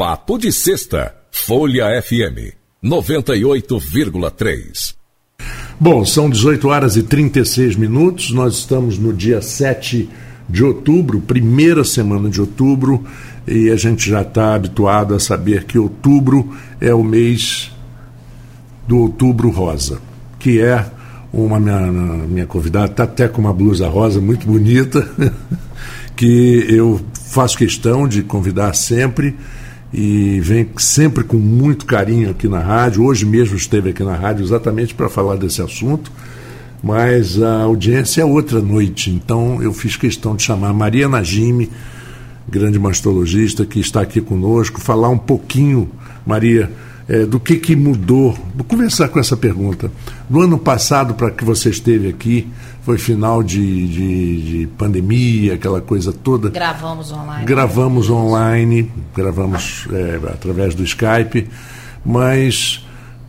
Papo de Sexta, Folha FM 98,3. Bom, são 18 horas e 36 minutos. Nós estamos no dia 7 de outubro, primeira semana de outubro, e a gente já está habituado a saber que outubro é o mês do Outubro Rosa, que é uma minha, minha convidada, está até com uma blusa rosa muito bonita, que eu faço questão de convidar sempre e vem sempre com muito carinho aqui na rádio. Hoje mesmo esteve aqui na rádio exatamente para falar desse assunto, mas a audiência é outra noite, então eu fiz questão de chamar Maria Najime, grande mastologista, que está aqui conosco, falar um pouquinho, Maria, é, do que, que mudou. Vou começar com essa pergunta. No ano passado, para que você esteve aqui, foi final de, de, de, pandemia, aquela coisa toda. Gravamos online. Gravamos online, gravamos é, através do Skype, mas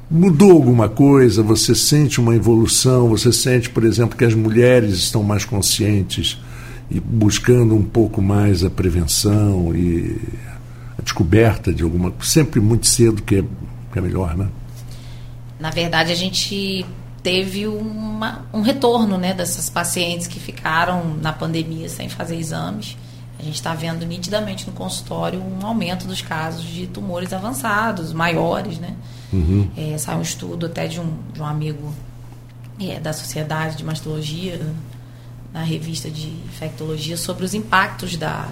mudou alguma coisa? Você sente uma evolução? Você sente, por exemplo, que as mulheres estão mais conscientes e buscando um pouco mais a prevenção e a descoberta de alguma sempre muito cedo que é, que é melhor, né? Na verdade, a gente teve uma, um retorno né, dessas pacientes que ficaram na pandemia sem fazer exames. A gente está vendo nitidamente no consultório um aumento dos casos de tumores avançados, maiores. Né? Uhum. É, saiu um estudo até de um, de um amigo é, da Sociedade de Mastologia, na revista de infectologia, sobre os impactos da,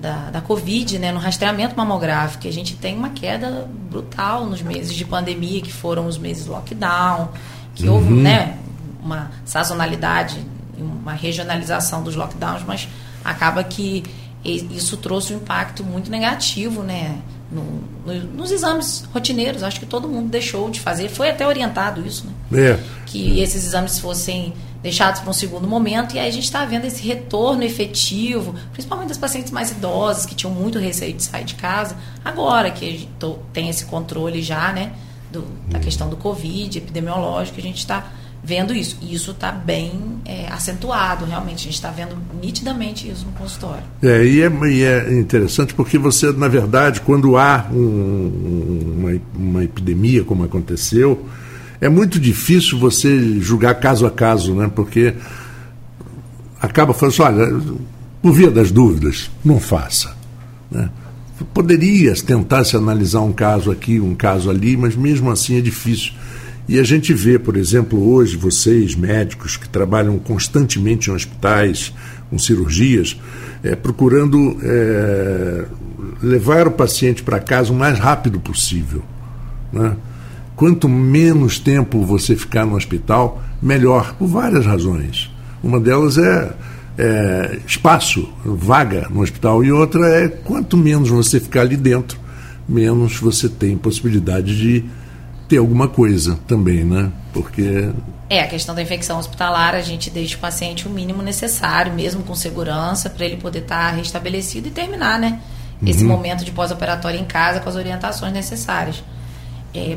da, da Covid né, no rastreamento mamográfico. A gente tem uma queda brutal nos meses de pandemia, que foram os meses lockdown que uhum. houve né, uma sazonalidade, uma regionalização dos lockdowns, mas acaba que isso trouxe um impacto muito negativo né, no, no, nos exames rotineiros. Acho que todo mundo deixou de fazer. Foi até orientado isso, né? É. Que esses exames fossem deixados para um segundo momento. E aí a gente está vendo esse retorno efetivo, principalmente das pacientes mais idosas, que tinham muito receio de sair de casa. Agora que tem esse controle já, né? do, da questão do Covid, epidemiológico, a gente está vendo isso. E isso está bem é, acentuado, realmente. A gente está vendo nitidamente isso no consultório. É e, é, e é interessante porque você, na verdade, quando há um, uma, uma epidemia, como aconteceu, é muito difícil você julgar caso a caso, né? Porque acaba falando assim, olha, por via das dúvidas, não faça. Né? Poderia tentar se analisar um caso aqui, um caso ali, mas mesmo assim é difícil. E a gente vê, por exemplo, hoje, vocês, médicos que trabalham constantemente em hospitais, com cirurgias, é, procurando é, levar o paciente para casa o mais rápido possível. Né? Quanto menos tempo você ficar no hospital, melhor, por várias razões. Uma delas é é, espaço, vaga no hospital, e outra é quanto menos você ficar ali dentro, menos você tem possibilidade de ter alguma coisa também, né? Porque. É, a questão da infecção hospitalar, a gente deixa o paciente o mínimo necessário, mesmo com segurança, para ele poder estar tá restabelecido e terminar, né? Esse uhum. momento de pós-operatório em casa com as orientações necessárias. É,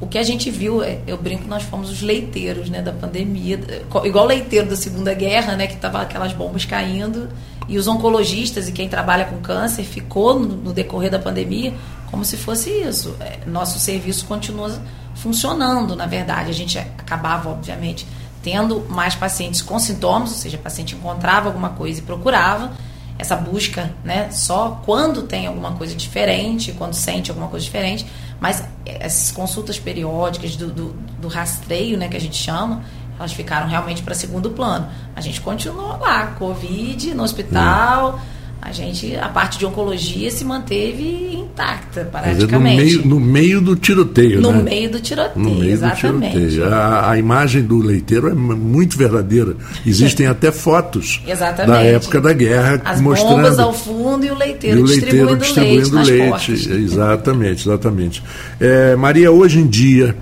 o que a gente viu, é, eu brinco, nós fomos os leiteiros né, da pandemia, igual leiteiro da Segunda Guerra, né, que tava aquelas bombas caindo, e os oncologistas e quem trabalha com câncer ficou no, no decorrer da pandemia como se fosse isso. É, nosso serviço continua funcionando, na verdade. A gente acabava, obviamente, tendo mais pacientes com sintomas, ou seja, o paciente encontrava alguma coisa e procurava. Essa busca, né, só quando tem alguma coisa diferente, quando sente alguma coisa diferente, mas essas consultas periódicas do, do, do rastreio, né, que a gente chama, elas ficaram realmente para segundo plano. A gente continuou lá, Covid, no hospital. A gente, a parte de oncologia se manteve intacta, praticamente. No meio, no meio do tiroteio, no né? meio do tiroteio, no meio exatamente. Do tiroteio. A, a, imagem do leiteiro é muito verdadeira. Existem até fotos exatamente. da época da guerra As mostrando... bombas ao fundo e o leiteiro, e o leiteiro distribuindo, distribuindo leite, leite. Exatamente, exatamente. É, Maria, hoje em dia,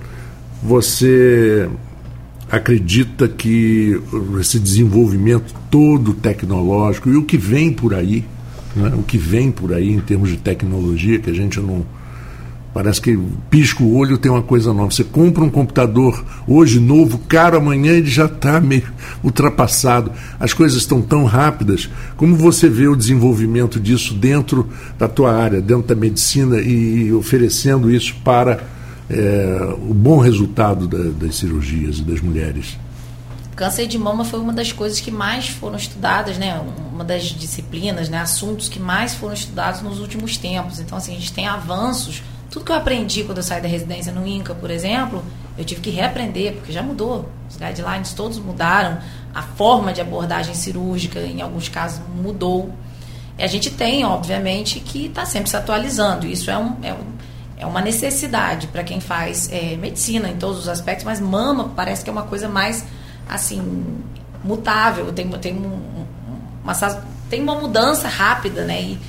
você acredita que esse desenvolvimento todo tecnológico e o que vem por aí, né, o que vem por aí em termos de tecnologia, que a gente não, Parece que pisca o olho tem uma coisa nova. Você compra um computador hoje novo, caro, amanhã ele já está meio ultrapassado. As coisas estão tão rápidas. Como você vê o desenvolvimento disso dentro da tua área, dentro da medicina e oferecendo isso para é, o bom resultado da, das cirurgias e das mulheres? Câncer de mama foi uma das coisas que mais foram estudadas, né? Uma das disciplinas, né? Assuntos que mais foram estudados nos últimos tempos. Então, assim, a gente tem avanços tudo que eu aprendi quando eu saí da residência no INCA, por exemplo, eu tive que reaprender, porque já mudou. Os guidelines todos mudaram, a forma de abordagem cirúrgica, em alguns casos, mudou. E a gente tem, obviamente, que está sempre se atualizando. Isso é, um, é, um, é uma necessidade para quem faz é, medicina em todos os aspectos, mas mama parece que é uma coisa mais, assim, mutável. Tem, tem, um, uma, tem uma mudança rápida, né? E,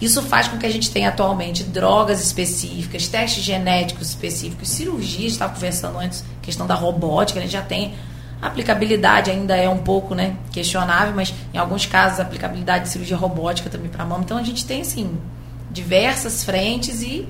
isso faz com que a gente tenha atualmente drogas específicas, testes genéticos específicos, cirurgias, estava conversando antes, questão da robótica, a gente já tem. A aplicabilidade ainda é um pouco né, questionável, mas em alguns casos a aplicabilidade de cirurgia robótica também para mama. Então a gente tem assim diversas frentes e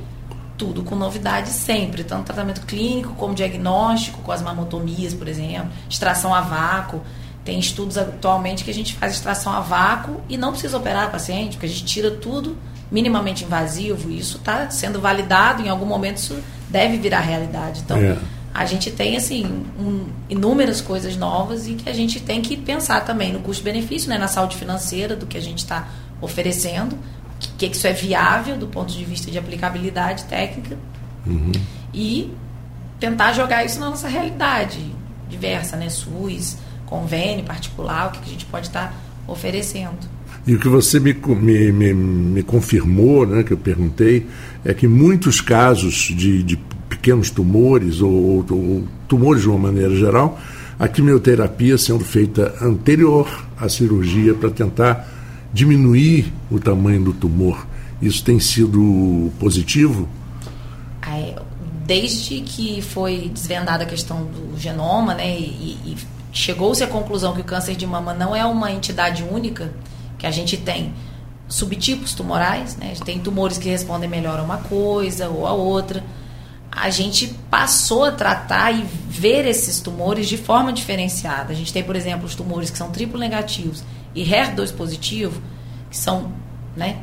tudo com novidade sempre, tanto tratamento clínico como diagnóstico, com as mamotomias, por exemplo, extração a vácuo. Tem estudos atualmente que a gente faz extração a vácuo e não precisa operar a paciente, porque a gente tira tudo minimamente invasivo. E isso está sendo validado, em algum momento isso deve virar realidade. Então, é. a gente tem, assim, um, inúmeras coisas novas e que a gente tem que pensar também no custo-benefício, né, na saúde financeira do que a gente está oferecendo, que, que isso é viável do ponto de vista de aplicabilidade técnica uhum. e tentar jogar isso na nossa realidade diversa, né, SUS, convênio particular, o que a gente pode estar oferecendo. E o que você me, me, me, me confirmou, né, que eu perguntei, é que muitos casos de, de pequenos tumores ou, ou, tumores de uma maneira geral, a quimioterapia sendo feita anterior à cirurgia para tentar diminuir o tamanho do tumor. Isso tem sido positivo? Desde que foi desvendada a questão do genoma, né, e, e chegou-se à conclusão que o câncer de mama não é uma entidade única, que a gente tem subtipos tumorais, né? Tem tumores que respondem melhor a uma coisa ou a outra. A gente passou a tratar e ver esses tumores de forma diferenciada. A gente tem, por exemplo, os tumores que são triplo negativos e HER2 positivo, que são, né,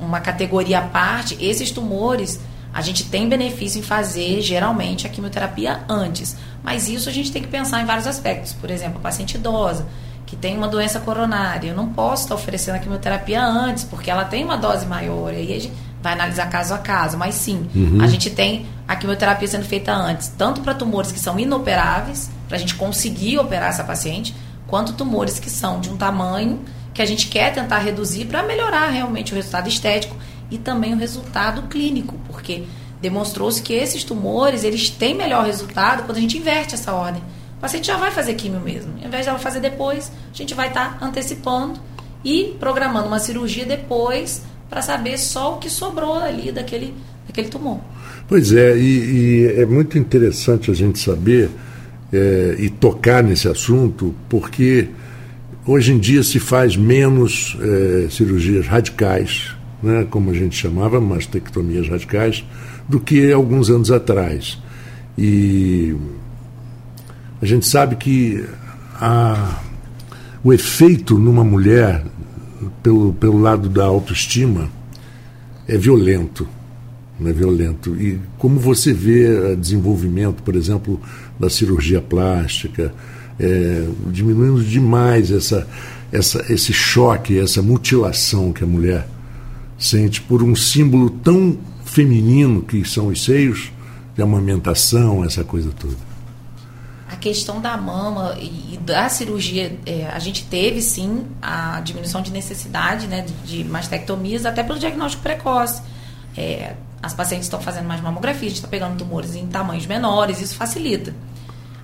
uma categoria à parte. Esses tumores a gente tem benefício em fazer, geralmente, a quimioterapia antes. Mas isso a gente tem que pensar em vários aspectos. Por exemplo, a paciente idosa, que tem uma doença coronária. Eu não posso estar oferecendo a quimioterapia antes, porque ela tem uma dose maior. E aí a gente vai analisar caso a caso. Mas sim, uhum. a gente tem a quimioterapia sendo feita antes, tanto para tumores que são inoperáveis, para a gente conseguir operar essa paciente, quanto tumores que são de um tamanho que a gente quer tentar reduzir para melhorar realmente o resultado estético e também o resultado clínico, porque demonstrou-se que esses tumores eles têm melhor resultado quando a gente inverte essa ordem. O paciente já vai fazer químio mesmo. Ao invés de ela fazer depois, a gente vai estar tá antecipando e programando uma cirurgia depois para saber só o que sobrou ali daquele, daquele tumor. Pois é, e, e é muito interessante a gente saber é, e tocar nesse assunto, porque hoje em dia se faz menos é, cirurgias radicais, né, como a gente chamava, mastectomias radicais, do que alguns anos atrás. E a gente sabe que a, o efeito numa mulher, pelo, pelo lado da autoestima, é violento. É violento. E como você vê o desenvolvimento, por exemplo, da cirurgia plástica, é, diminuindo demais essa, essa, esse choque, essa mutilação que a mulher sente por um símbolo tão feminino que são os seios, de amamentação, essa coisa toda. A questão da mama e da cirurgia, é, a gente teve sim a diminuição de necessidade né, de, de mastectomias, até pelo diagnóstico precoce. É, as pacientes estão fazendo mais mamografia, a gente está pegando tumores em tamanhos menores, isso facilita.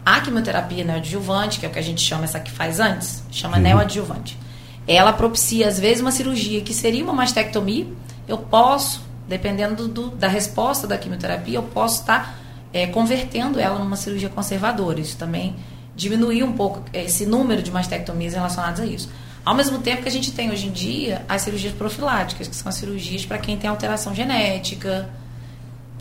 A quimioterapia neoadjuvante, que é o que a gente chama essa que faz antes, chama uhum. neoadjuvante ela propicia, às vezes, uma cirurgia que seria uma mastectomia. Eu posso, dependendo do, da resposta da quimioterapia, eu posso estar é, convertendo ela numa cirurgia conservadora. Isso também diminuir um pouco esse número de mastectomias relacionadas a isso. Ao mesmo tempo que a gente tem hoje em dia as cirurgias profiláticas, que são as cirurgias para quem tem alteração genética,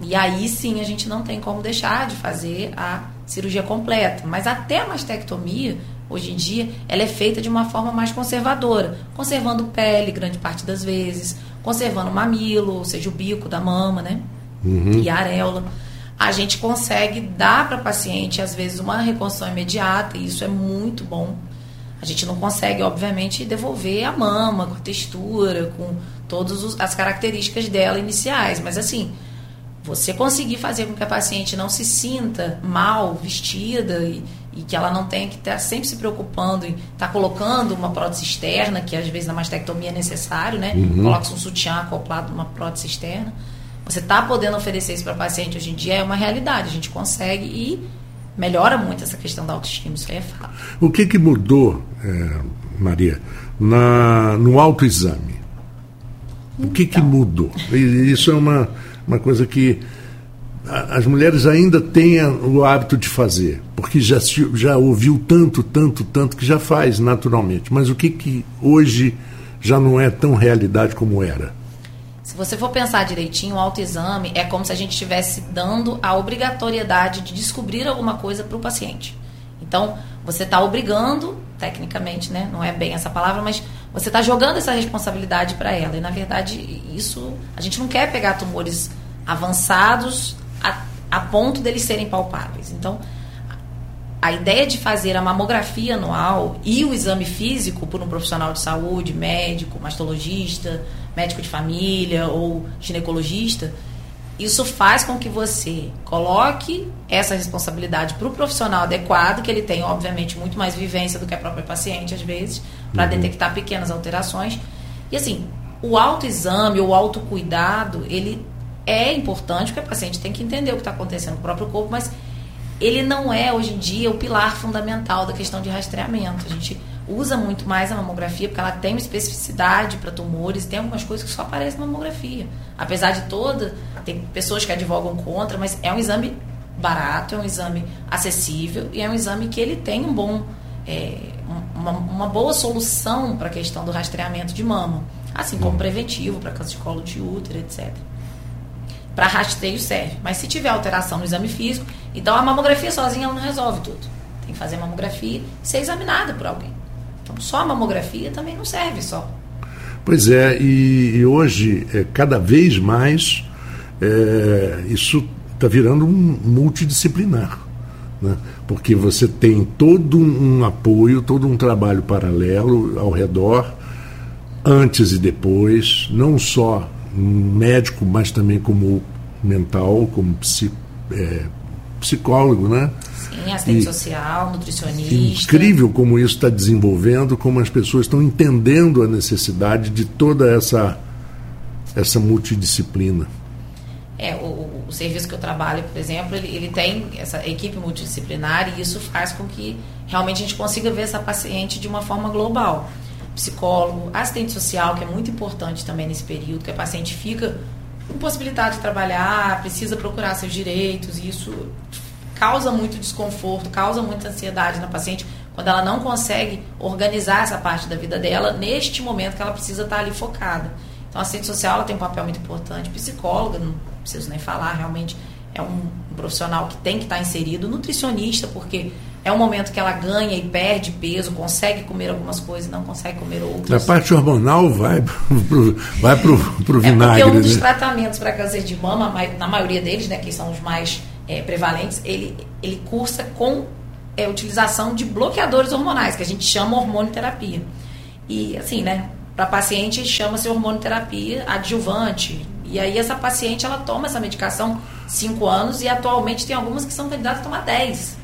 E aí sim a gente não tem como deixar de fazer a cirurgia completa. Mas até a mastectomia, hoje em dia, ela é feita de uma forma mais conservadora, conservando pele grande parte das vezes, conservando o mamilo, ou seja, o bico da mama, né? Uhum. E a areola. A gente consegue dar para a paciente, às vezes, uma reconstrução imediata, e isso é muito bom. A gente não consegue, obviamente, devolver a mama com a textura, com todas as características dela iniciais, mas assim, você conseguir fazer com que a paciente não se sinta mal vestida e, e que ela não tenha que estar sempre se preocupando em estar tá colocando uma prótese externa, que às vezes na mastectomia é necessário, né? Uhum. Coloca um sutiã acoplado numa prótese externa. Você está podendo oferecer isso para paciente hoje em dia é uma realidade, a gente consegue e melhora muito essa questão da autoestima, isso aí é fato. O que, que mudou, é, Maria, na, no autoexame? O que, então. que mudou? Isso é uma uma coisa que as mulheres ainda têm o hábito de fazer, porque já, já ouviu tanto, tanto, tanto que já faz naturalmente. Mas o que, que hoje já não é tão realidade como era? Se você for pensar direitinho, o autoexame é como se a gente estivesse dando a obrigatoriedade de descobrir alguma coisa para o paciente. Então, você está obrigando, tecnicamente, né? Não é bem essa palavra, mas você está jogando essa responsabilidade para ela. E, na verdade, isso. A gente não quer pegar tumores avançados a, a ponto deles serem palpáveis. Então, a ideia de fazer a mamografia anual e o exame físico por um profissional de saúde, médico, mastologista, médico de família ou ginecologista, isso faz com que você coloque essa responsabilidade para o profissional adequado, que ele tem, obviamente, muito mais vivência do que a própria paciente, às vezes, para uhum. detectar pequenas alterações. E assim, o autoexame, o autocuidado, ele é importante, porque a paciente tem que entender o que está acontecendo com o próprio corpo, mas ele não é, hoje em dia, o pilar fundamental da questão de rastreamento. A gente usa muito mais a mamografia porque ela tem uma especificidade para tumores, tem algumas coisas que só aparecem na mamografia. Apesar de toda, tem pessoas que advogam contra, mas é um exame barato, é um exame acessível e é um exame que ele tem um bom, é, uma, uma, boa solução para a questão do rastreamento de mama, assim como preventivo para câncer de colo de útero, etc. Para rastreio serve, mas se tiver alteração no exame físico, então a mamografia sozinha não resolve tudo. Tem que fazer mamografia e ser examinada por alguém. Então, só a mamografia também não serve só. Pois é, e, e hoje, é, cada vez mais, é, isso está virando um multidisciplinar. Né? Porque você tem todo um apoio, todo um trabalho paralelo ao redor, antes e depois, não só médico, mas também como mental, como psico, é, psicólogo, né? Sim, assistente e, social, nutricionista. Incrível como isso está desenvolvendo, como as pessoas estão entendendo a necessidade de toda essa, essa multidisciplina. É, o, o serviço que eu trabalho, por exemplo, ele, ele tem essa equipe multidisciplinar e isso faz com que realmente a gente consiga ver essa paciente de uma forma global. Psicólogo, assistente social, que é muito importante também nesse período, que a paciente fica impossibilidade de trabalhar, precisa procurar seus direitos, e isso causa muito desconforto, causa muita ansiedade na paciente quando ela não consegue organizar essa parte da vida dela neste momento que ela precisa estar ali focada. Então, a assistente social ela tem um papel muito importante, psicóloga, não preciso nem falar, realmente é um profissional que tem que estar inserido, nutricionista, porque é um momento que ela ganha e perde peso, consegue comer algumas coisas, não consegue comer outras. A parte hormonal vai pro, vai pro, pro vinagre. É porque um dos né? tratamentos para câncer de mama, na maioria deles, né, que são os mais é, prevalentes, ele, ele cursa com é, utilização de bloqueadores hormonais, que a gente chama hormonoterapia. E assim, né, para paciente chama-se hormonoterapia adjuvante. E aí essa paciente ela toma essa medicação 5 anos e atualmente tem algumas que são candidatas a tomar 10.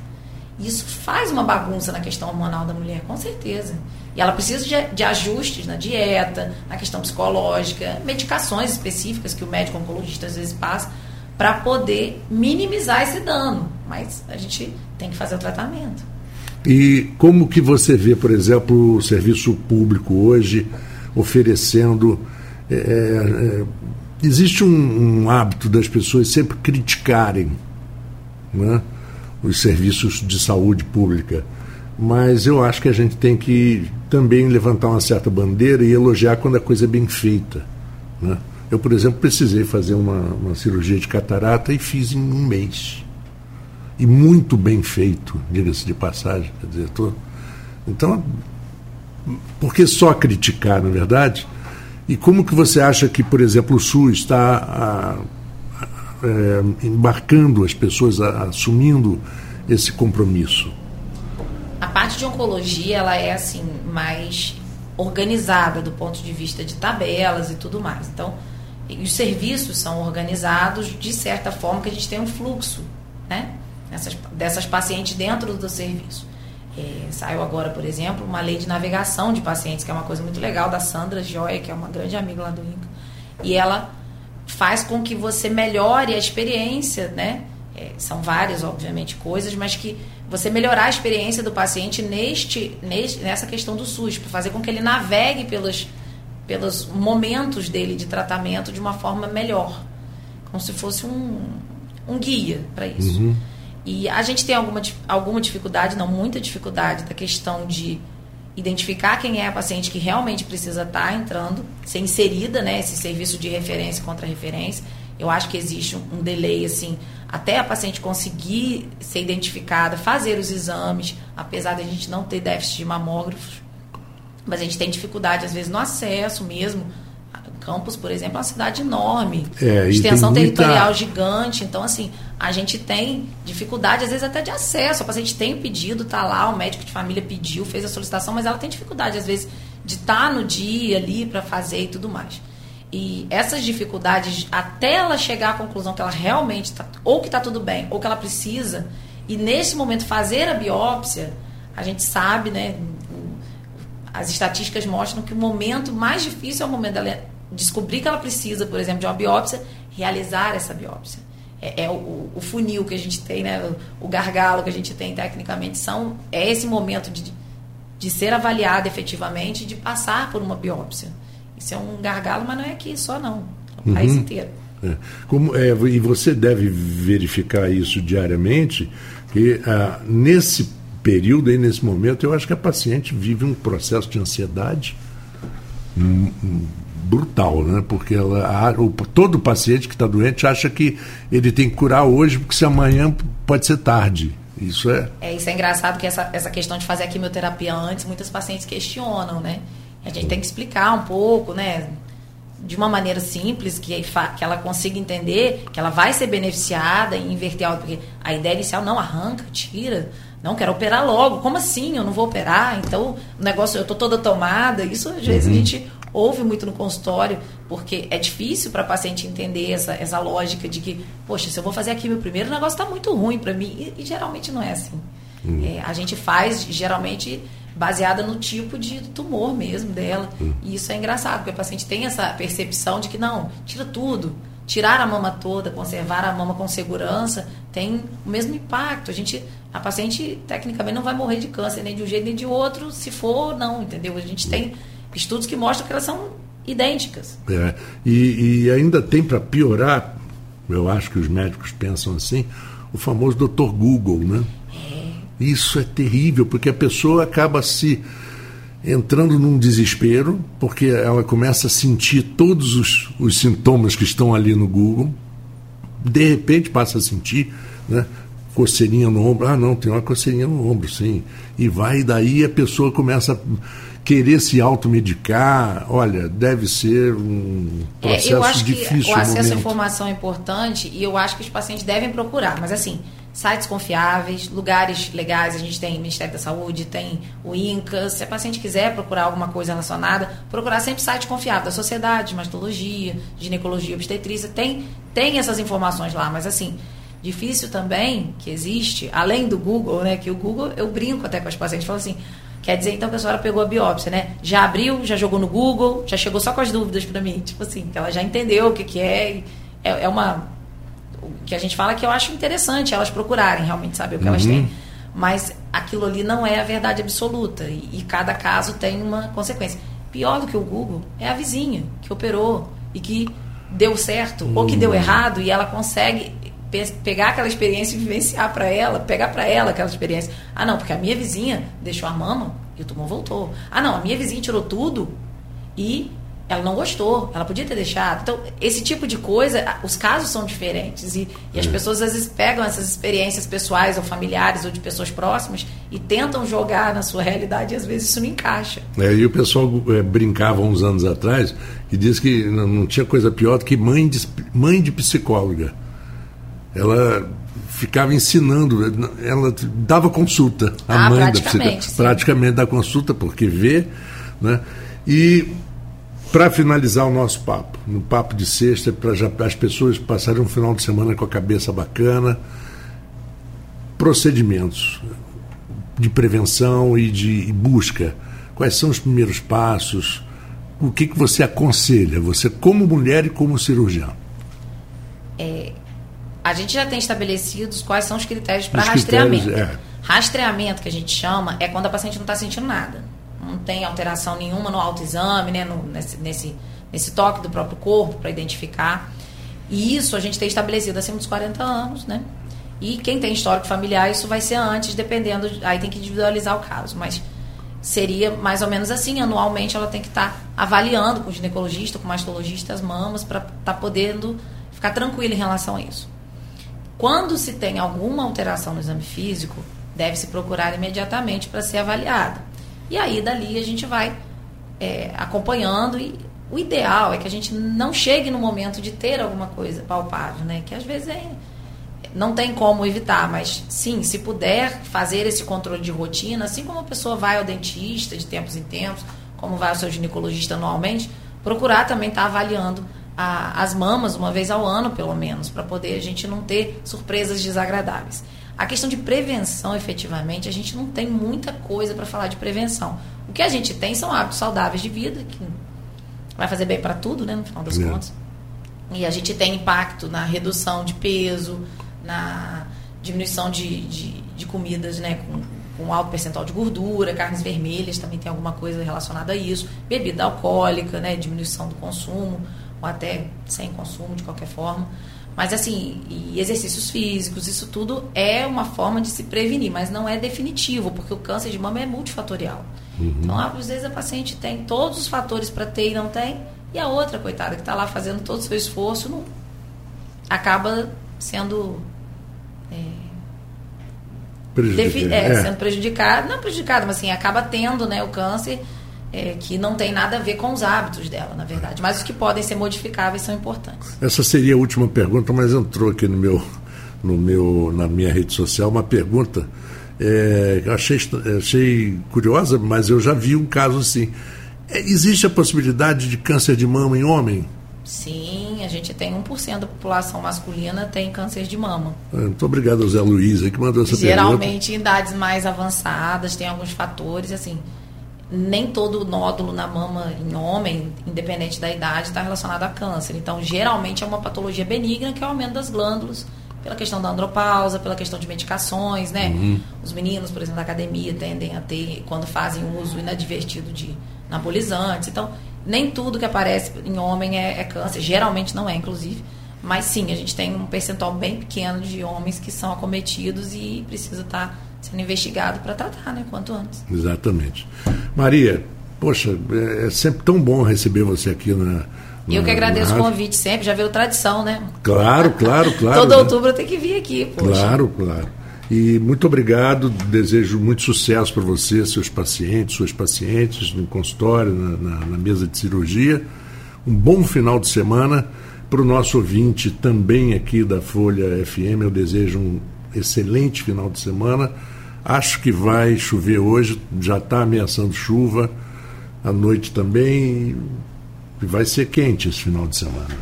Isso faz uma bagunça na questão hormonal da mulher, com certeza. E ela precisa de, de, ajustes na dieta, na questão psicológica, medicações específicas que o médico oncologista às vezes passa para poder minimizar esse dano. Mas a gente tem que fazer o tratamento. E como que você vê, por exemplo, o serviço público hoje oferecendo. É, é, existe um, um, hábito das pessoas sempre criticarem né, os serviços de saúde pública. Mas eu acho que a gente tem que também levantar uma certa bandeira e elogiar quando a coisa é bem feita. Né? Eu, por exemplo, precisei fazer uma, uma cirurgia de catarata e fiz em um mês. E muito bem feito, diga-se de passagem. Quer dizer, tô... Então, por que só criticar, na verdade? E como que você acha que, por exemplo, o SUS está a, a, é, embarcando as pessoas, a, assumindo esse compromisso? A parte de oncologia, ela é assim, mais organizada do ponto de vista de tabelas e tudo mais. Então, os serviços são organizados de certa forma que a gente tem um fluxo, né? Essas, dessas pacientes dentro do serviço. É, saiu agora, por exemplo, uma lei de navegação de pacientes, que é uma coisa muito legal, da Sandra Joia, que é uma grande amiga lá do INCA. E ela faz com que você melhore a experiência, né? É, são várias, obviamente, coisas, mas que você melhorar a experiência do paciente neste, neste nessa questão do SUS, para fazer com que ele navegue pelos, pelos momentos dele de tratamento de uma forma melhor, como se fosse um, um guia para isso. Uhum. E a gente tem alguma, alguma dificuldade, não muita dificuldade, da questão de identificar quem é a paciente que realmente precisa estar tá entrando, ser inserida, né, esse serviço de referência contra referência. Eu acho que existe um, um delay, assim, até a paciente conseguir ser identificada, fazer os exames, apesar de a gente não ter déficit de mamógrafos, mas a gente tem dificuldade, às vezes, no acesso mesmo. Campos, por exemplo, é uma cidade enorme, é, extensão territorial muita... gigante. Então, assim, a gente tem dificuldade, às vezes, até de acesso. A paciente tem o pedido, tá lá, o médico de família pediu, fez a solicitação, mas ela tem dificuldade, às vezes, de estar tá no dia ali para fazer e tudo mais. E essas dificuldades, até ela chegar à conclusão que ela realmente está, ou que está tudo bem, ou que ela precisa, e nesse momento fazer a biópsia, a gente sabe, né? as estatísticas mostram que o momento mais difícil é o momento dela descobrir que ela precisa, por exemplo, de uma biópsia, realizar essa biópsia. É, é o, o, funil que a gente tem, né? o, gargalo que a gente tem tecnicamente, são, é esse momento de, de ser avaliada efetivamente de passar por uma biópsia. Isso é um gargalo, mas não é aqui só não, é o país uhum. inteiro. É. Como, é, e você deve verificar isso diariamente, que ah, nesse período, aí, nesse momento, eu acho que a paciente vive um processo de ansiedade brutal, né? Porque ela, o, todo paciente que está doente acha que ele tem que curar hoje, porque se amanhã pode ser tarde. Isso é. É, isso é engraçado que essa, essa questão de fazer a quimioterapia antes, muitas pacientes questionam, né? A gente tem que explicar um pouco, né? De uma maneira simples, que, que ela consiga entender que ela vai ser beneficiada em inverter algo, porque a ideia inicial não arranca, tira não, quero operar logo. Como assim? Eu não vou operar? Então, o negócio, eu estou toda tomada. Isso, às vezes, uhum. a gente ouve muito no consultório, porque é difícil para a paciente entender essa, essa lógica de que, poxa, se eu vou fazer aqui meu primeiro, o negócio está muito ruim para mim. E, e, geralmente não é assim. Uhum. É, a gente faz, geralmente, baseada no tipo de tumor mesmo dela. Uhum. E isso é engraçado, porque a paciente tem essa percepção de que, não, tira tudo tirar a mama toda, conservar a mama com segurança, tem o mesmo impacto. A gente, a paciente tecnicamente não vai morrer de câncer nem de um jeito nem de outro, se for não, entendeu? A gente tem estudos que mostram que elas são idênticas. É, e, e ainda tem para piorar, eu acho que os médicos pensam assim, o famoso doutor Google, né? É. Isso é terrível, porque a pessoa acaba se entrando num desespero, porque ela começa a sentir todos os, os sintomas que estão ali no Google, de repente passa a sentir, né? Coceirinha no ombro, ah não, tem uma coceirinha no ombro, sim. E vai, daí a pessoa começa a querer se automedicar, olha, deve ser um processo é, eu acho difícil. Que o acesso à informação é importante e eu acho que os pacientes devem procurar, mas assim, sites confiáveis, lugares legais, a gente tem o Ministério da Saúde, tem o INCA. Se a paciente quiser procurar alguma coisa relacionada, procurar sempre site confiável da sociedade, mastologia, ginecologia, obstetrícia, tem, tem essas informações lá, mas assim, difícil também que existe, além do Google, né, que o Google, eu brinco até com as pacientes, falo assim, quer dizer então que a senhora pegou a biópsia, né? Já abriu, já jogou no Google, já chegou só com as dúvidas para mim, tipo assim, que ela já entendeu o que, que é, é, é uma que a gente fala que eu acho interessante elas procurarem realmente saber o que uhum. elas têm. Mas aquilo ali não é a verdade absoluta. E, e, cada caso tem uma consequência. Pior do que o Google é a vizinha que operou e que deu certo uhum. ou que deu uhum. errado e ela consegue pegar aquela experiência e vivenciar para ela, pegar para ela aquela experiência. Ah, não, porque a minha vizinha deixou a mama e o tumor voltou. Ah, não, a minha vizinha tirou tudo e ela não gostou, ela podia ter deixado. Então, esse tipo de coisa, os casos são diferentes. E, e as é. pessoas às vezes pegam essas experiências pessoais ou familiares ou de pessoas próximas e tentam jogar na sua realidade e às vezes isso não encaixa. É, e o pessoal é, brincava uns anos atrás e disse que não, não tinha coisa pior do que mãe de, mãe de psicóloga. Ela ficava ensinando, ela dava consulta, a ah, mãe da psicóloga. Praticamente da consulta, porque vê. Né? E para finalizar o nosso papo, no papo de sexta, para as pessoas passarem um final de semana com a cabeça bacana, procedimentos de prevenção e de busca. Quais são os primeiros passos? O que, que você aconselha, você como mulher e como cirurgião? É, a gente já tem estabelecidos quais são os critérios para rastreamento. É. Rastreamento, que a gente chama, é quando a paciente não está sentindo nada não tem alteração nenhuma no autoexame, né, no, nesse, nesse, nesse toque do próprio corpo para identificar. E isso a gente tem estabelecido acima dos 40 anos, né? E quem tem histórico familiar, isso vai ser antes, dependendo, aí tem que individualizar o caso, mas seria mais ou menos assim, anualmente ela tem que estar tá avaliando com o ginecologista, com o mastologista as mamas para estar tá podendo ficar tranquila em relação a isso. Quando se tem alguma alteração no exame físico, deve-se procurar imediatamente para ser avaliada. E aí, dali, a gente vai é, acompanhando e o ideal é que a gente não chegue no momento de ter alguma coisa palpável, né? Que às vezes é, não tem como evitar, mas sim, se puder fazer esse controle de rotina, assim como a pessoa vai ao dentista de tempos em tempos, como vai ao seu ginecologista anualmente, procurar também estar tá avaliando a, as mamas uma vez ao ano, pelo menos, para poder a gente não ter surpresas desagradáveis. A questão de prevenção, efetivamente, a gente não tem muita coisa para falar de prevenção. O que a gente tem são hábitos saudáveis de vida, que vai fazer bem para tudo, né, no final das é. contas. E a gente tem impacto na redução de peso, na diminuição de, de, de comidas né, com, com alto percentual de gordura, carnes vermelhas também tem alguma coisa relacionada a isso, bebida alcoólica, né, diminuição do consumo, ou até sem consumo de qualquer forma. Mas assim, e exercícios físicos, isso tudo é uma forma de se prevenir, mas não é definitivo, porque o câncer de mama é multifatorial. Uhum. Então, às vezes a paciente tem todos os fatores para ter e não tem, e a outra, coitada, que está lá fazendo todo o seu esforço, não, acaba sendo. É, prejudicada. É, é. sendo prejudicada, não prejudicada, mas assim, acaba tendo né, o câncer é, que não tem nada a ver com os hábitos dela, na verdade. Mas os que podem ser modificáveis são importantes. Essa seria a última pergunta, mas entrou aqui no meu, no meu, na minha rede social uma pergunta é, achei, achei curiosa, mas eu já vi um caso assim. É, existe a possibilidade de câncer de mama em homem? Sim, a gente tem 1% da população masculina tem câncer de mama. É, muito obrigado, Zé Luiz, que mandou essa Geralmente, pergunta. Geralmente, em idades mais avançadas, tem alguns fatores, assim, nem todo nódulo na mama em homem, independente da idade, está relacionado a câncer. Então, geralmente é uma patologia benigna que é o aumento das glândulas, pela questão da andropausa, pela questão de medicações, né? Uhum. Os meninos, por exemplo, da academia tendem a ter, quando fazem uso inadvertido de anabolizantes. Então, nem tudo que aparece em homem é, é câncer, geralmente não é, inclusive. Mas sim, a gente tem um percentual bem pequeno de homens que são acometidos e precisa estar tá sendo investigado para tratar, né? Quanto antes. Exatamente. Maria, poxa, é, é sempre tão bom receber você aqui na. Eu que agradeço o convite sempre, já veio tradição, né? Claro, claro, claro. Todo né? outubro eu tenho que vir aqui, poxa. Claro, claro. E muito obrigado, desejo muito sucesso para você, seus pacientes, suas pacientes, no consultório, na, na, na mesa de cirurgia. Um bom final de semana. Para o nosso ouvinte também aqui da Folha FM, eu desejo um excelente final de semana. Acho que vai chover hoje, já está ameaçando chuva, à noite também, e vai ser quente esse final de semana.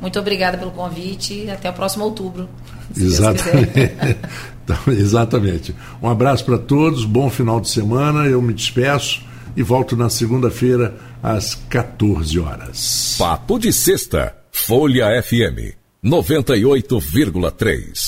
Muito obrigada pelo convite e até o próximo outubro. Exatamente. então, exatamente. Um abraço para todos, bom final de semana. Eu me despeço e volto na segunda-feira às 14 horas. Papo de Sexta, Folha FM 98,3.